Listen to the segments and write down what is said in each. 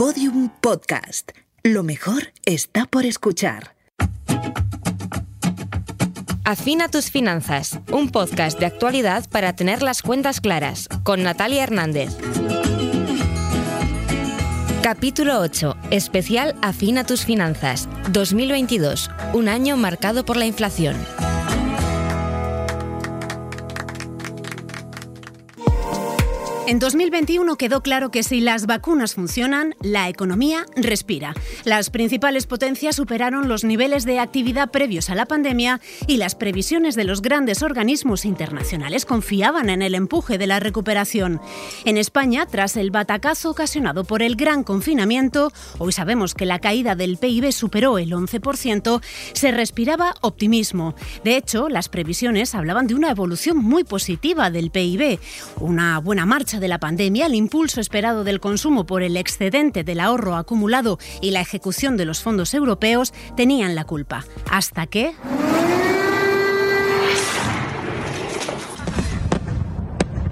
Podium Podcast. Lo mejor está por escuchar. Afina tus finanzas, un podcast de actualidad para tener las cuentas claras, con Natalia Hernández. Capítulo 8. Especial Afina tus finanzas. 2022. Un año marcado por la inflación. En 2021 quedó claro que si las vacunas funcionan, la economía respira. Las principales potencias superaron los niveles de actividad previos a la pandemia y las previsiones de los grandes organismos internacionales confiaban en el empuje de la recuperación. En España, tras el batacazo ocasionado por el gran confinamiento, hoy sabemos que la caída del PIB superó el 11%, se respiraba optimismo. De hecho, las previsiones hablaban de una evolución muy positiva del PIB, una buena marcha de la pandemia, el impulso esperado del consumo por el excedente del ahorro acumulado y la ejecución de los fondos europeos tenían la culpa. Hasta que...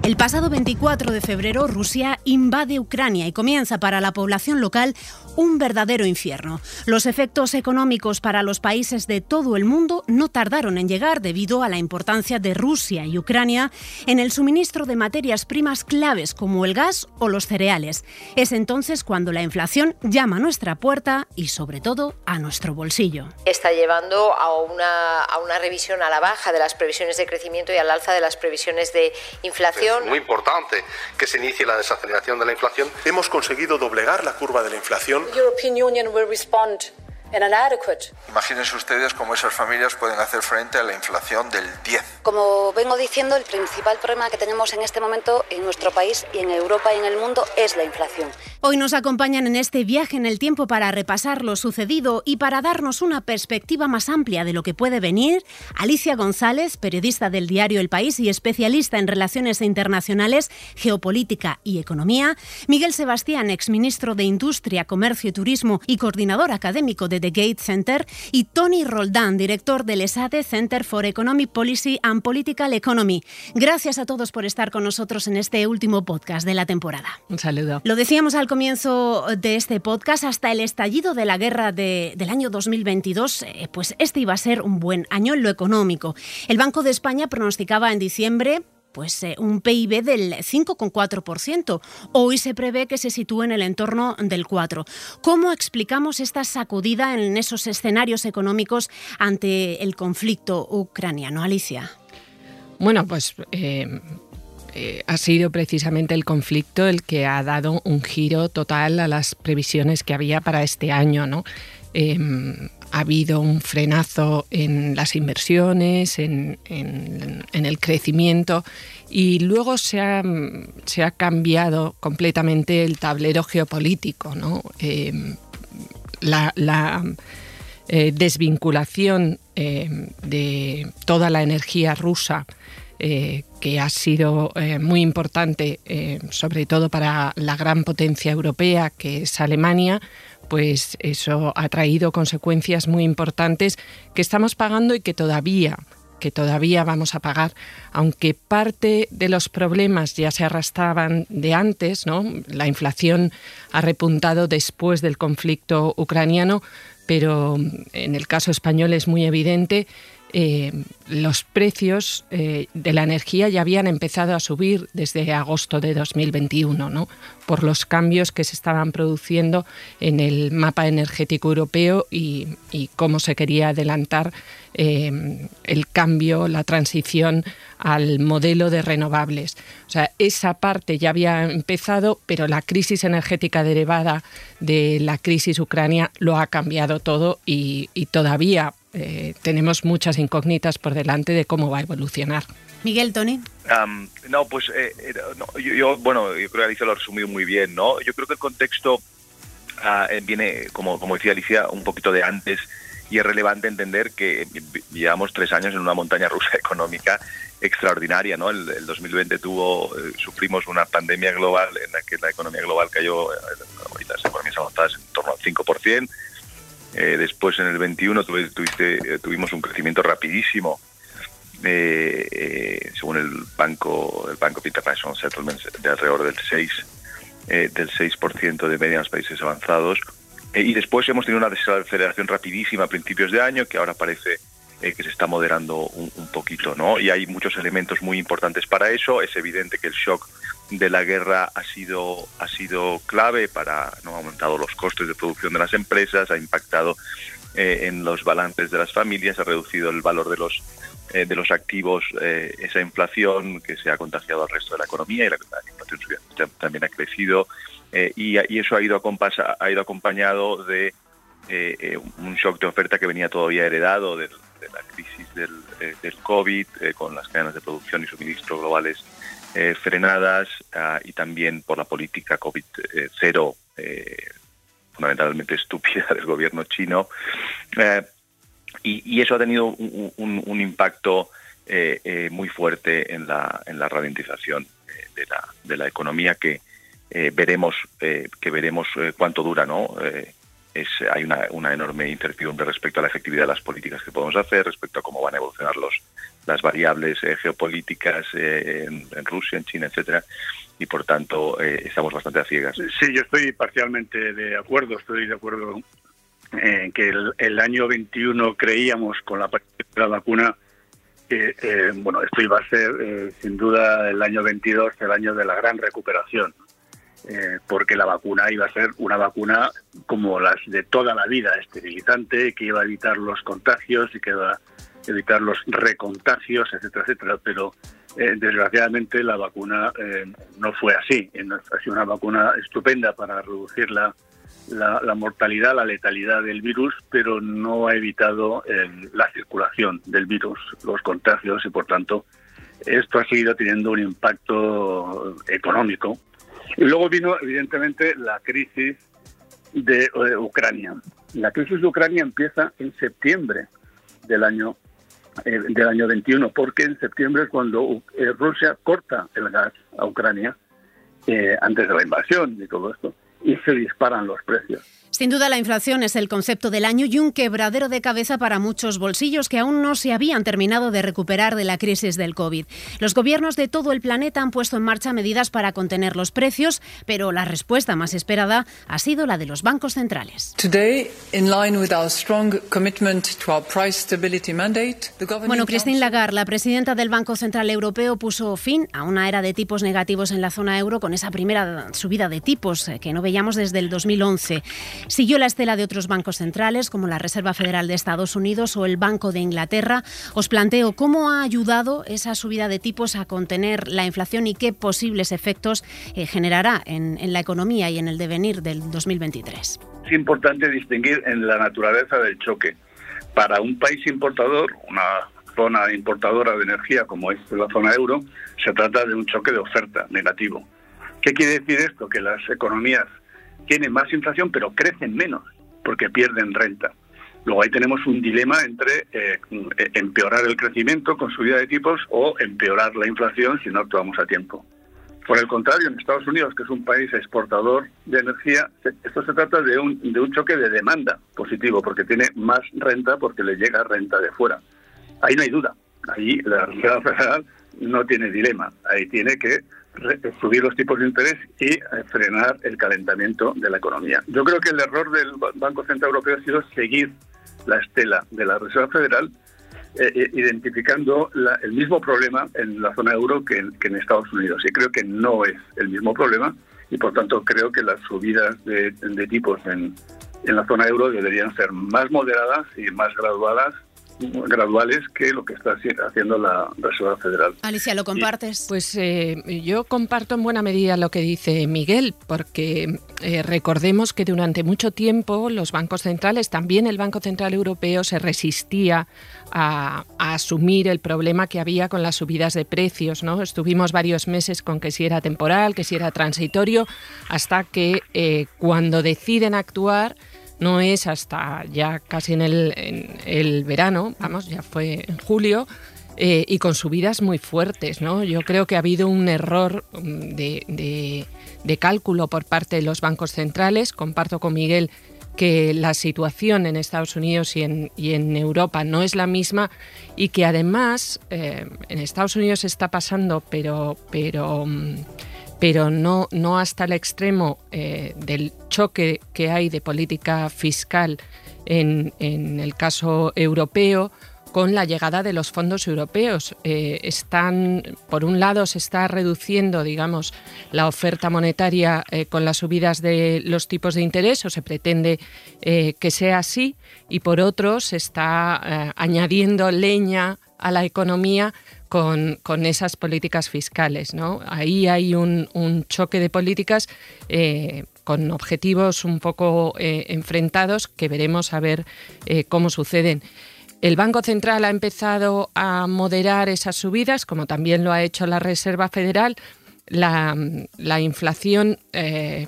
El pasado 24 de febrero Rusia invade Ucrania y comienza para la población local un verdadero infierno. Los efectos económicos para los países de todo el mundo no tardaron en llegar debido a la importancia de Rusia y Ucrania en el suministro de materias primas claves como el gas o los cereales. Es entonces cuando la inflación llama a nuestra puerta y sobre todo a nuestro bolsillo. Está llevando a una, a una revisión a la baja de las previsiones de crecimiento y al alza de las previsiones de inflación. Es muy importante que se inicie la desaceleración de la inflación. Hemos conseguido doblegar la curva de la inflación European Union will respond in an adequate Imagínense ustedes cómo esas familias pueden hacer frente a la inflación del 10. Como vengo diciendo, el principal problema que tenemos en este momento en nuestro país y en Europa y en el mundo es la inflación. Hoy nos acompañan en este viaje en el tiempo para repasar lo sucedido y para darnos una perspectiva más amplia de lo que puede venir. Alicia González, periodista del diario El País y especialista en relaciones internacionales, geopolítica y economía. Miguel Sebastián, exministro de Industria, Comercio y Turismo y coordinador académico de The Gate Center. Y Tony Roldán, director del ESADE Center for Economic Policy and Political Economy. Gracias a todos por estar con nosotros en este último podcast de la temporada. Un saludo. Lo decíamos al comienzo de este podcast, hasta el estallido de la guerra de, del año 2022, eh, pues este iba a ser un buen año en lo económico. El Banco de España pronosticaba en diciembre pues eh, un PIB del 5,4%. Hoy se prevé que se sitúe en el entorno del 4. ¿Cómo explicamos esta sacudida en esos escenarios económicos ante el conflicto ucraniano, Alicia? Bueno, pues eh, eh, ha sido precisamente el conflicto el que ha dado un giro total a las previsiones que había para este año, ¿no? Ha habido un frenazo en las inversiones, en, el crecimiento y luego se ha, cambiado completamente el tablero geopolítico. Em, la, eh, desvinculación em, de toda la energía rusa eh, que ha sido eh, muy importante, sobre todo para la gran potencia europea que es Alemania, pues eso ha traído consecuencias muy importantes que estamos pagando y que todavía que todavía vamos a pagar, aunque parte de los problemas ya se arrastraban de antes, ¿no? La inflación ha repuntado después del conflicto ucraniano, pero en el caso español es muy evidente eh, los precios eh, de la energía ya habían empezado a subir desde agosto de 2021, ¿no? por los cambios que se estaban produciendo en el mapa energético europeo y, cómo se quería adelantar eh, el cambio, la transición al modelo de renovables. O sea, esa parte ya había empezado, pero la crisis energética derivada de la crisis ucrania lo ha cambiado todo y, y todavía eh, tenemos muchas incógnitas por delante de cómo va a evolucionar. Miguel, Tony. no, pues eh, eh, yo, bueno, yo creo que Alicia lo ha resumido muy bien, ¿no? Yo creo que el contexto ah, viene, como, como decía Alicia, un poquito de antes y es relevante entender que llevamos tres años en una montaña rusa económica extraordinaria, ¿no? El, 2020 tuvo, sufrimos una pandemia global en la que la economía global cayó, ahorita las economías avanzadas en torno al 5%, eh, después en el 21 tuviste, eh, tuvimos un crecimiento rapidísimo, eh, según el banco, el Banco International Settlements, de alrededor del 6 del 6% de media en los países avanzados. y después hemos tenido una desaceleración rapidísima a principios de año que ahora parece que se está moderando un, un, poquito, ¿no? Y hay muchos elementos muy importantes para eso. Es evidente que el shock de la guerra ha sido, ha sido clave para, no ha aumentado los costes de producción de las empresas, ha impactado eh, en los balances de las familias, ha reducido el valor de los eh, de los activos, eh, esa inflación que se ha contagiado al resto de la economía y la, inflación también ha crecido y, y, eso ha ido, ha ido acompañado de un shock de oferta que venía todavía heredado de, la crisis del, del COVID, con las cadenas de producción y suministro globales eh, frenadas ah, y también por la política COVID-0 eh, fundamentalmente estúpida del gobierno chino. Eh, y, eso ha tenido un, impacto muy fuerte en la, en la ralentización de la, de la economía que veremos que veremos cuánto dura, ¿no? Es, hay una, una, enorme incertidumbre respecto a la efectividad de las políticas que podemos hacer, respecto a cómo van a evolucionar los, las variables eh, geopolíticas eh, en, Rusia, en China, etcétera, y por tanto eh, estamos bastante a ciegas. Sí, yo estoy parcialmente de acuerdo, estoy de acuerdo en que el, año 21 creíamos con la, la vacuna que bueno esto iba a ser sin duda el año 22 el año de la gran recuperación. porque la vacuna iba a ser una vacuna como las de toda la vida, esterilizante, que iba a evitar los contagios y que iba evitar los recontagios, etcétera, etcétera. Pero eh, desgraciadamente la vacuna eh, no fue así. Ha sido una vacuna estupenda para reducir la, la, mortalidad, la letalidad del virus, pero no ha evitado la circulación del virus, los contagios y por tanto esto ha seguido teniendo un impacto económico. Y luego vino evidentemente la crisis de eh, Ucrania. La crisis de Ucrania empieza en septiembre del año eh, del año 21, porque en septiembre es cuando eh, Rusia corta el gas a Ucrania, eh, antes de la invasión y todo esto, y se disparan los precios. Sin duda la inflación es el concepto del año y un quebradero de cabeza para muchos bolsillos que aún no se habían terminado de recuperar de la crisis del COVID. Los gobiernos de todo el planeta han puesto en marcha medidas para contener los precios, pero la respuesta más esperada ha sido la de los bancos centrales. Bueno, Christine Lagarde, la presidenta del Banco Central Europeo, puso fin a una era de tipos negativos en la zona euro con esa primera subida de tipos eh, que no veíamos desde el 2011. Siguió la estela de otros bancos centrales, como la Reserva Federal de Estados Unidos o el Banco de Inglaterra. Os planteo cómo ha ayudado esa subida de tipos a contener la inflación y qué posibles efectos eh, generará en, la economía y en el devenir del 2023. Es importante distinguir en la naturaleza del choque. Para un país importador, una zona importadora de energía como es la zona euro, se trata de un choque de oferta negativo. ¿Qué quiere decir esto? Que las economías tienen más inflación, pero crecen menos porque pierden renta. Luego ahí tenemos un dilema entre eh, empeorar el crecimiento con subida de tipos o empeorar la inflación si no actuamos a tiempo. Por el contrario, en Estados Unidos, que es un país exportador de energía, esto se trata de un, de un choque de demanda positivo, porque tiene más renta porque le llega renta de fuera. Ahí no hay duda. Ahí la Reserva Federal no tiene dilema. Ahí tiene que subir los tipos de interés y eh, frenar el calentamiento de la economía. Yo creo que el error del Banco Central Europeo ha sido seguir la estela de la Reserva Federal, eh, eh, identificando el mismo problema en la zona euro que en, Estados Unidos. Y creo que no es el mismo problema y por tanto creo que las subidas de, de tipos en, en la zona euro deberían ser más moderadas y más graduadas graduales que lo que está haciendo la Reserva Federal. Alicia, ¿lo compartes? Pues eh, yo comparto en buena medida lo que dice Miguel, porque eh, recordemos que durante mucho tiempo los bancos centrales, también el Banco Central Europeo, se resistía a, asumir el problema que había con las subidas de precios. ¿no? Estuvimos varios meses con que si era temporal, que si era transitorio, hasta que eh, cuando deciden actuar, no es hasta ya casi en el, verano, vamos, ya fue en julio, eh, y con subidas muy fuertes. ¿no? Yo creo que ha habido un error mm, de, cálculo por parte de los bancos centrales. Comparto con Miguel que la situación en Estados Unidos y en, Europa no es la misma y que además eh, en Estados Unidos está pasando, pero, pero mm, pero no, no hasta el extremo eh, del choque que hay de política fiscal en, en el caso europeo con la llegada de los fondos europeos. Eh, están, por un lado, se está reduciendo, digamos, la oferta monetaria eh, con las subidas de los tipos de interés, o se pretende eh, que sea así, y por otro, se está añadiendo leña a la economía con, esas políticas fiscales. ¿no? Ahí hay un, un choque de políticas con objetivos un poco enfrentados que veremos a ver cómo suceden. El Banco Central ha empezado a moderar esas subidas, como también lo ha hecho la Reserva Federal. La, inflación, eh,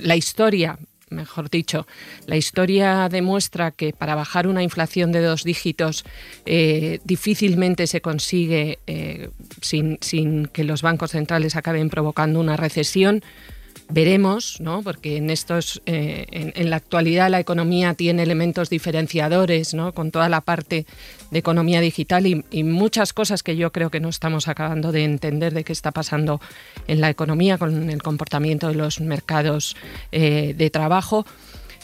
la historia, mejor dicho, la historia demuestra que para bajar una inflación de dos dígitos eh, difícilmente se consigue eh, sin, sin que los bancos centrales acaben provocando una recesión veremos, ¿no? porque en estos, eh, en, la actualidad la economía tiene elementos diferenciadores, ¿no? con toda la parte de economía digital y, muchas cosas que yo creo que no estamos acabando de entender de qué está pasando en la economía con el comportamiento de los mercados eh, de trabajo.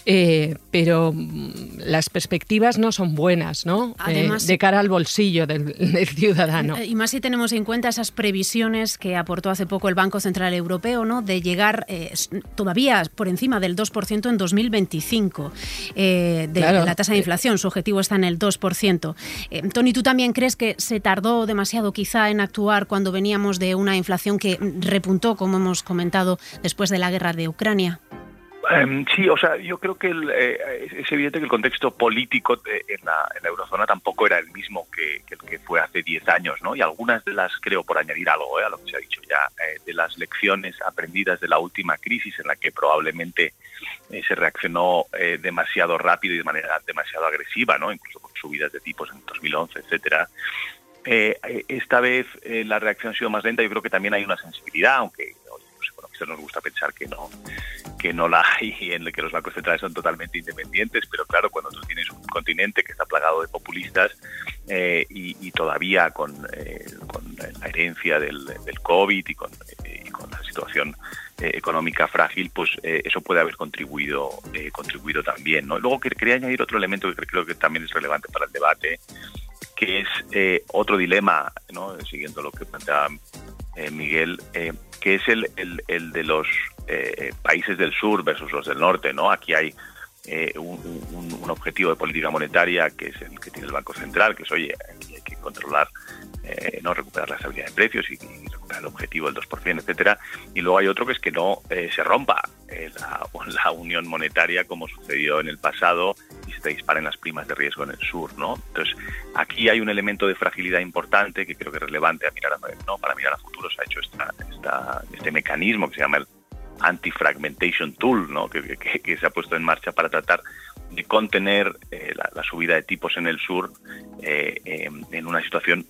Eh, pero mm, las perspectivas no son buenas, ¿no? Eh, de cara al bolsillo del, ciudadano. Y más si tenemos en cuenta esas previsiones que aportó hace poco el Banco Central Europeo, ¿no? De llegar eh, todavía por encima del 2% en 2025 de, la tasa de inflación. Su objetivo está en el 2%. Tony, ¿tú también crees que se tardó demasiado quizá en actuar cuando veníamos de una inflación que repuntó, como hemos comentado, después de la guerra de Ucrania? Em, sí, o sea, yo creo que eh, es evidente que el contexto político en, la, eurozona tampoco era el mismo que, el que fue hace 10 años, ¿no? Y algunas de las, creo, por añadir algo eh, a lo que se ha dicho ya, eh, de las lecciones aprendidas de la última crisis en la que probablemente se reaccionó demasiado rápido y de manera demasiado agresiva, ¿no? Incluso con subidas de tipos en 2011, etcétera. esta vez la reacción ha sido más lenta. Yo creo que también hay una sensibilidad, aunque nos gusta pensar que no, que no la hay y en el que los bancos centrales son totalmente independientes, pero claro, cuando tú tienes un continente que está plagado de populistas eh, y, todavía con, eh, con, la herencia del, del COVID y con, eh, y con la situación económica frágil, pues eso puede haber contribuido contribuido también. ¿no? Luego quería añadir otro elemento que creo que también es relevante para el debate, que es otro dilema, ¿no? siguiendo lo que planteaba Miguel, que es el, el, de los eh, países del sur versus los del norte, ¿no? Aquí hay eh, un, objetivo de política monetaria que es el que tiene el Banco Central, que es, oye, hay que controlar, eh, no recuperar la estabilidad de precios y, recuperar el objetivo del 2%, etcétera. Y luego hay otro que es que no se rompa la, la, unión monetaria como sucedió en el pasado y se disparen las primas de riesgo en el sur, ¿no? Entonces, aquí hay un elemento de fragilidad importante que creo que es relevante a mirar a, ¿no? para mirar a futuro. Se ha hecho esta, esta, este mecanismo que se llama el anti-fragmentation tool, ¿no? que, que, se ha puesto en marcha para tratar de contener eh, la, subida de tipos en el sur eh, en una situación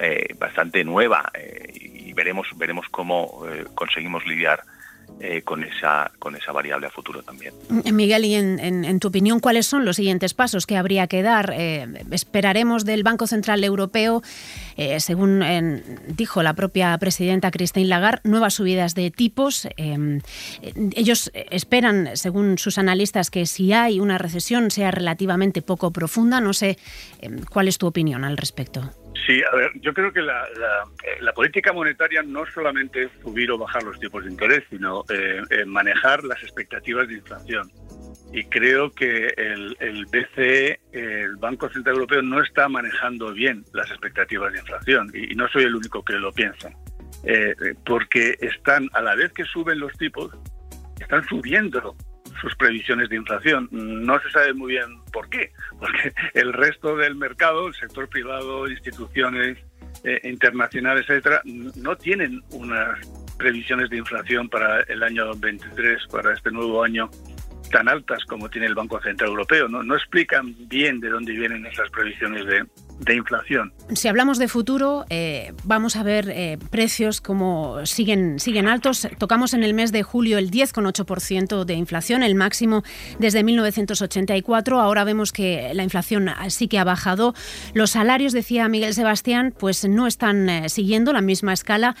eh, bastante nueva y veremos veremos cómo conseguimos lidiar eh, con, esa, con esa variable a futuro también. Miguel, y en, tu opinión, ¿cuáles son los siguientes pasos que habría que dar? Eh, ¿Esperaremos del Banco Central Europeo, eh, según dijo la propia presidenta Christine Lagarde, nuevas subidas de tipos? ellos esperan, según sus analistas, que si hay una recesión sea relativamente poco profunda. No sé cuál es tu opinión al respecto. Sí, a ver, yo creo que la, la, política monetaria no solamente es subir o bajar los tipos de interés, sino eh, eh, manejar las expectativas de inflación. Y creo que el, el BCE, el Banco Central Europeo, no está manejando bien las expectativas de inflación. Y, no soy el único que lo piensa. Eh, porque están, a la vez que suben los tipos, están subiendo sus previsiones de inflación. No se sabe muy bien por qué, porque el resto del mercado, el sector privado, instituciones eh, internacionales, etcétera, no tienen unas previsiones de inflación para el año 23, para este nuevo año, tan altas como tiene el Banco Central Europeo. No, no explican bien de dónde vienen esas previsiones de, de inflación. Si hablamos de futuro, eh, vamos a ver eh, precios como siguen, siguen altos. Tocamos en el mes de julio el 10,8% de inflación, el máximo desde 1984. Ahora vemos que la inflación sí que ha bajado. Los salarios, decía Miguel Sebastián, pues no están eh, siguiendo la misma escala.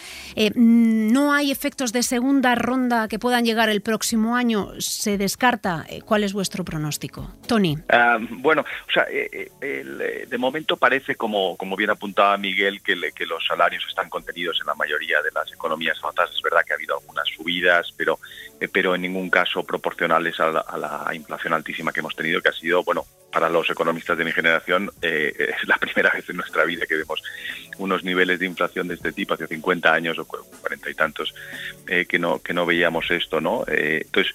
no hay efectos de segunda ronda que puedan llegar el próximo año. Se descarta. ¿Cuál es vuestro pronóstico? Tony. Ah, bueno, o sea, de momento parece, como, como bien apuntaba Miguel, que, los salarios están contenidos en la mayoría de las economías avanzadas. Es verdad que ha habido algunas subidas, pero, eh, pero en ningún caso proporcionales a la, inflación altísima que hemos tenido, que ha sido, bueno, para los economistas de mi generación, eh, es la primera vez en nuestra vida que vemos unos niveles de inflación de este tipo, hace 50 años o 40 y tantos, eh, que, no, que no veíamos esto, ¿no? entonces,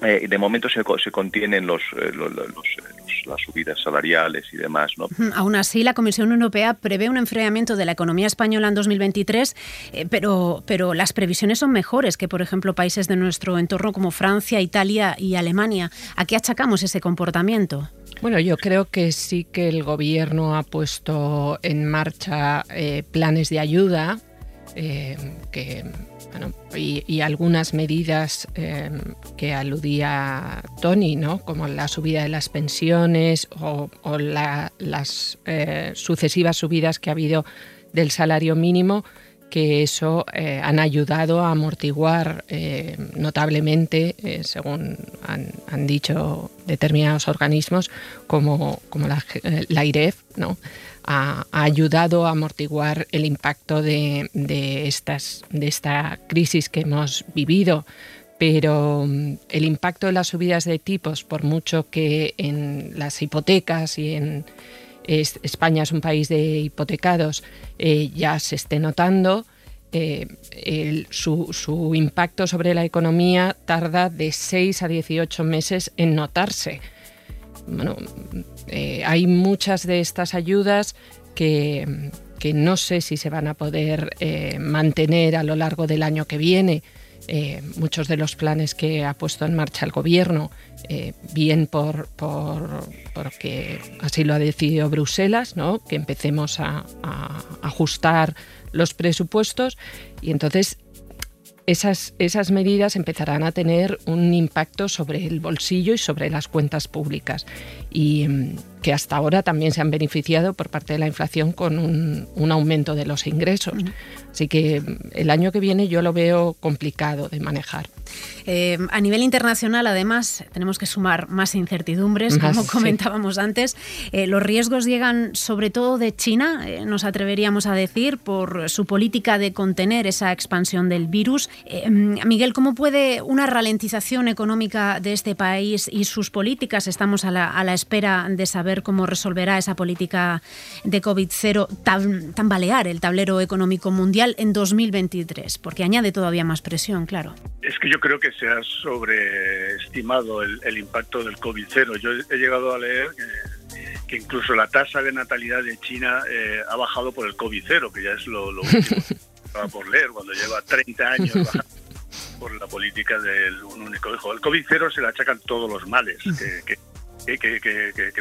de momento se, se contienen los, las subidas salariales y demás. ¿no? Aún así, la Comisión Europea prevé un enfriamiento de la economía española en 2023, eh, pero, pero las previsiones son mejores que, por ejemplo, países de nuestro entorno como Francia, Italia y Alemania. ¿A qué achacamos ese comportamiento? Bueno, yo creo que sí que el Gobierno ha puesto en marcha eh, planes de ayuda eh, que y, algunas medidas em, que aludía Tony, ¿no? como la subida de las pensiones o, las eh, sucesivas subidas que ha habido del salario mínimo, que eso eh, han ayudado a amortiguar eh, notablemente, según han, dicho determinados organismos, como, como la, la IREF, ¿no? Ha, ayudado a amortiguar el impacto de, estas, de esta crisis que hemos vivido. Pero mm, el impacto de las subidas de tipos, por mucho que en las hipotecas y en España es un país de hipotecados, eh, ya se esté notando, eh, su, su, impacto sobre la economía tarda de 6 a 18 meses en notarse. Bueno, eh, hay muchas de estas ayudas que, no sé si se van a poder eh, mantener a lo largo del año que viene. Eh, muchos de los planes que ha puesto en marcha el gobierno, bien por, porque así lo ha decidido Bruselas, ¿no? que empecemos a ajustar los presupuestos y entonces esas, esas medidas empezarán a tener un impacto sobre el bolsillo y sobre las cuentas públicas. Y mm, que hasta ahora también se han beneficiado por parte de la inflación con un, un aumento de los ingresos. Así que mm, el año que viene yo lo veo complicado de manejar. Eh, a nivel internacional, además, tenemos que sumar más incertidumbres, como comentábamos antes. Eh, los riesgos llegan sobre todo de China, eh, nos atreveríamos a decir, por su política de contener esa expansión del virus. Miguel, ¿cómo puede una ralentización económica de este país y sus políticas? Estamos a la, espera de saber cómo resolverá esa política de COVID-0 tambalear el tablero económico mundial en 2023, porque añade todavía más presión, claro. Es que yo creo que se ha sobreestimado el, impacto del COVID-0. Yo he llegado a leer que, incluso la tasa de natalidad de China eh, ha bajado por el COVID-0, que ya es lo, último que por leer, cuando lleva 30 años por la política del un único hijo. El COVID-0 se le achacan todos los males que, que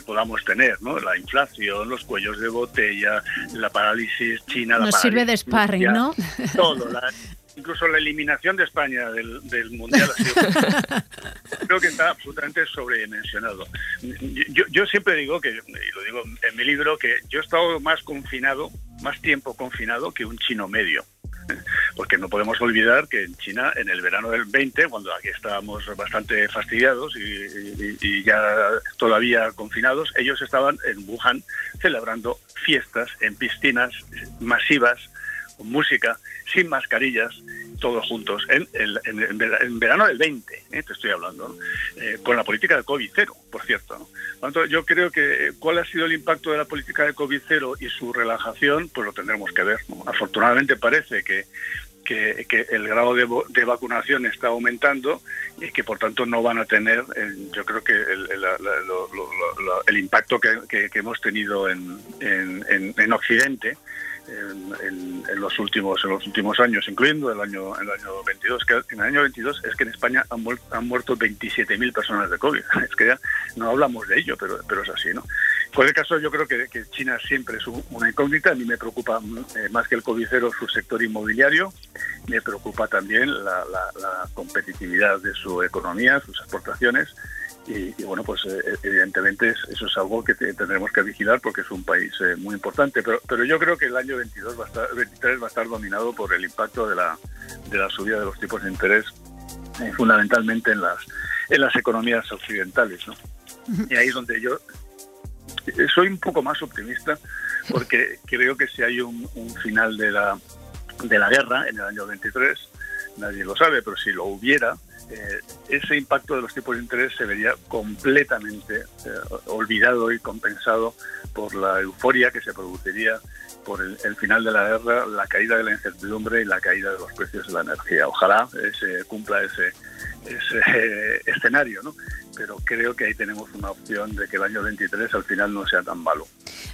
podamos tener, ¿no? La inflación, los cuellos de botella, la parálisis china, Nos sirve de sparring, ¿no? Todo, la, incluso la eliminación de España del, Mundial creo que está absolutamente sobredimensionado. Yo, yo siempre digo que, y lo digo en mi libro, que yo he estado más confinado, más tiempo confinado que un chino medio porque no podemos olvidar que en China, en el verano del 20, cuando aquí estábamos bastante fastidiados y, ya todavía confinados, ellos estaban en Wuhan celebrando fiestas en piscinas masivas con música, sin mascarillas, todos juntos, en, en, verano del 20, ¿eh? te estoy hablando, eh, con la política de COVID cero, por cierto. yo creo que cuál ha sido el impacto de la política de COVID cero y su relajación, pues lo tendremos que ver. Afortunadamente parece que, que, el grado de, de, vacunación está aumentando y que por tanto no van a tener, yo creo que el, el, impacto que, que, hemos tenido en, en Occidente en, los últimos en los últimos años, incluyendo el año el año 22. Que en el año 22 es que en España han, muerto, han muerto 27.000 personas de COVID. Es que ya no hablamos de ello, pero pero es así, ¿no? Pues el caso yo creo que, China siempre es una incógnita. A mí me preocupa eh, más que el covid su sector inmobiliario. Me preocupa también la, competitividad de su economía, sus exportaciones. Y, bueno, pues eh, evidentemente eso es algo que tendremos que vigilar porque es un país eh, muy importante. Pero, pero yo creo que el año 22 va a estar, 23 va a estar dominado por el impacto de la, de la subida de los tipos de interés, fundamentalmente en las, en las economías occidentales. ¿no? Y ahí es donde yo soy un poco más optimista porque creo que si hay un, final de la, de la guerra en el año 23, nadie lo sabe, pero si lo hubiera, eh, ese impacto de los tipos de interés se vería completamente eh, olvidado y compensado por la euforia que se produciría por el, final de la guerra, la caída de la incertidumbre y la caída de los precios de la energía. Ojalá se cumpla ese, ese escenario, ¿no? Pero creo que ahí tenemos una opción de que el año 23 al final no sea tan malo.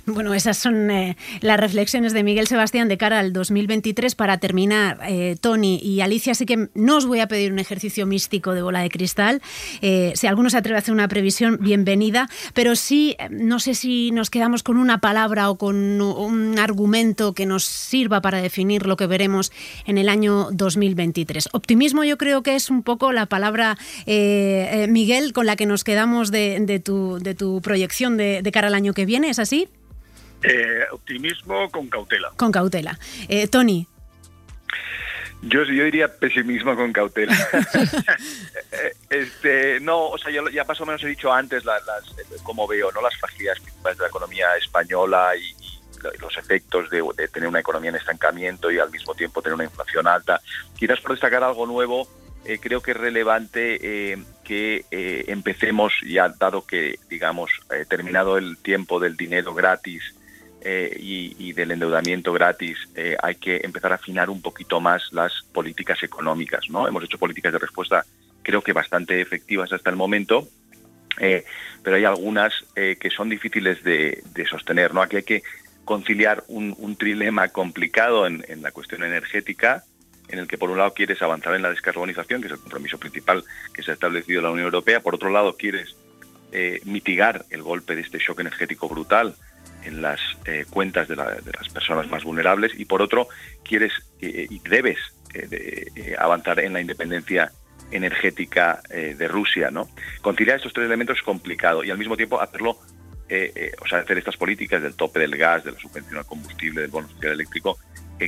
Bueno, esas son eh, las reflexiones de Miguel Sebastián de cara al 2023. Para terminar, eh, Tony y Alicia, así que no os voy a pedir un ejercicio místico de bola de cristal. Eh, si alguno se atreve a hacer una previsión, bienvenida, pero sí, no sé si nos quedamos con una palabra o con un argumento que nos sirva para definir lo que veremos en el año 2023. Optimismo yo creo que es un poco la palabra, Miguel, con la que nos quedamos de, tu, de tu proyección de, cara al año que viene, ¿es así? Eh, optimismo con cautela. Con cautela. Eh, Tony. Yo, yo diría pesimismo con cautela. Este, no, o sea, ya, ya más o menos he dicho antes las, cómo veo ¿no? las fragilidades principales de la economía española y, los efectos de, de, tener una economía en estancamiento y al mismo tiempo tener una inflación alta. Quizás por destacar algo nuevo, eh, creo que es relevante eh, que eh, empecemos, ya dado que, digamos, terminado el tiempo del dinero gratis y, del endeudamiento gratis, hay que empezar a afinar un poquito más las políticas económicas. ¿no? Hemos hecho políticas de respuesta, creo que bastante efectivas hasta el momento, pero hay algunas que son difíciles de, sostener. ¿no? Aquí hay que conciliar un, trilema complicado en la cuestión energética, en el que por un lado quieres avanzar en la descarbonización, que es el compromiso principal que se ha establecido la Unión Europea, por otro lado quieres eh, mitigar el golpe de este shock energético brutal en las eh, cuentas de, las personas más vulnerables y por otro quieres eh, y debes avanzar en la independencia energética de Rusia, ¿no? Conciliar estos tres elementos es complicado y al mismo tiempo hacerlo, o sea, hacer estas políticas del tope del gas, de la subvención al combustible, del bono social eléctrico,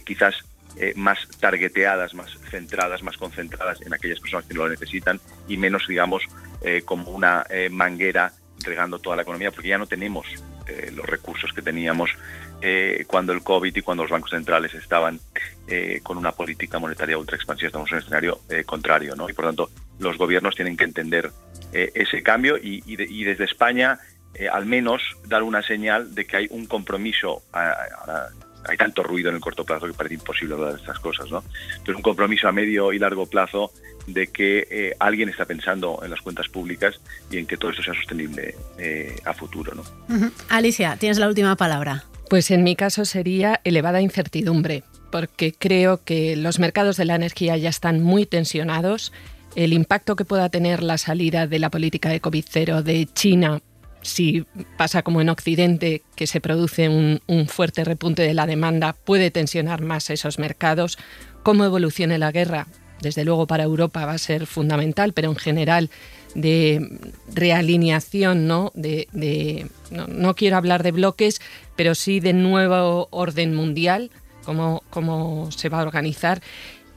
quizás eh, más targeteadas, más centradas, más concentradas en aquellas personas que lo necesitan y menos, digamos, eh, como una eh, manguera regando toda la economía, porque ya no tenemos los recursos que teníamos cuando el COVID y cuando los bancos centrales estaban con una política monetaria ultra expansiva. Estamos en un escenario contrario, ¿no? Y por tanto, los gobiernos tienen que entender ese cambio y, desde España, al menos, dar una señal de que hay un compromiso a hay tanto ruido en el corto plazo que parece imposible hablar de estas cosas, ¿no? Pero un compromiso a medio y largo plazo de que eh, alguien está pensando en las cuentas públicas y en que todo esto sea sostenible eh, a futuro, ¿no? Alicia, tienes la última palabra. Pues en mi caso sería elevada incertidumbre, porque creo que los mercados de la energía ya están muy tensionados. El impacto que pueda tener la salida de la política de COVID-0 de China si pasa como en Occidente, que se produce un, fuerte repunte de la demanda, puede tensionar más esos mercados. Cómo evolucione la guerra, desde luego para Europa va a ser fundamental, pero en general de realineación, ¿no? De, no, quiero hablar de bloques, pero sí de nuevo orden mundial, cómo, cómo se va a organizar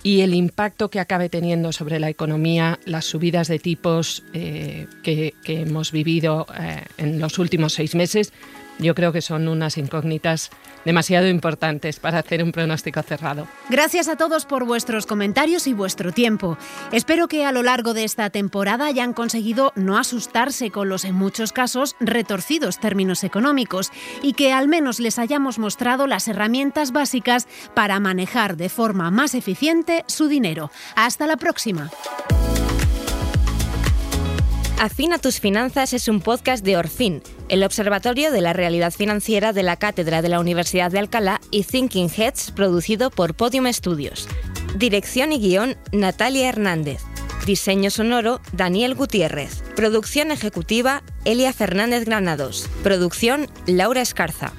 y el impacto que acabe teniendo sobre la economía las subidas de tipos eh, que, hemos vivido eh, en los últimos seis meses yo creo que son unas incógnitas demasiado importantes para hacer un pronóstico cerrado. Gracias a todos por vuestros comentarios y vuestro tiempo. Espero que a lo largo de esta temporada hayan conseguido no asustarse con los en muchos casos retorcidos términos económicos y que al menos les hayamos mostrado las herramientas básicas para manejar de forma más eficiente su dinero. Hasta la próxima. Afina tus finanzas es un podcast de Orfin, el Observatorio de la Realidad Financiera de la Cátedra de la Universidad de Alcalá y Thinking Heads, producido por Podium Studios. Dirección y guion, Natalia Hernández. Diseño sonoro, Daniel Gutiérrez. Producción ejecutiva, Elia Fernández Granados. Producción, Laura Escarza.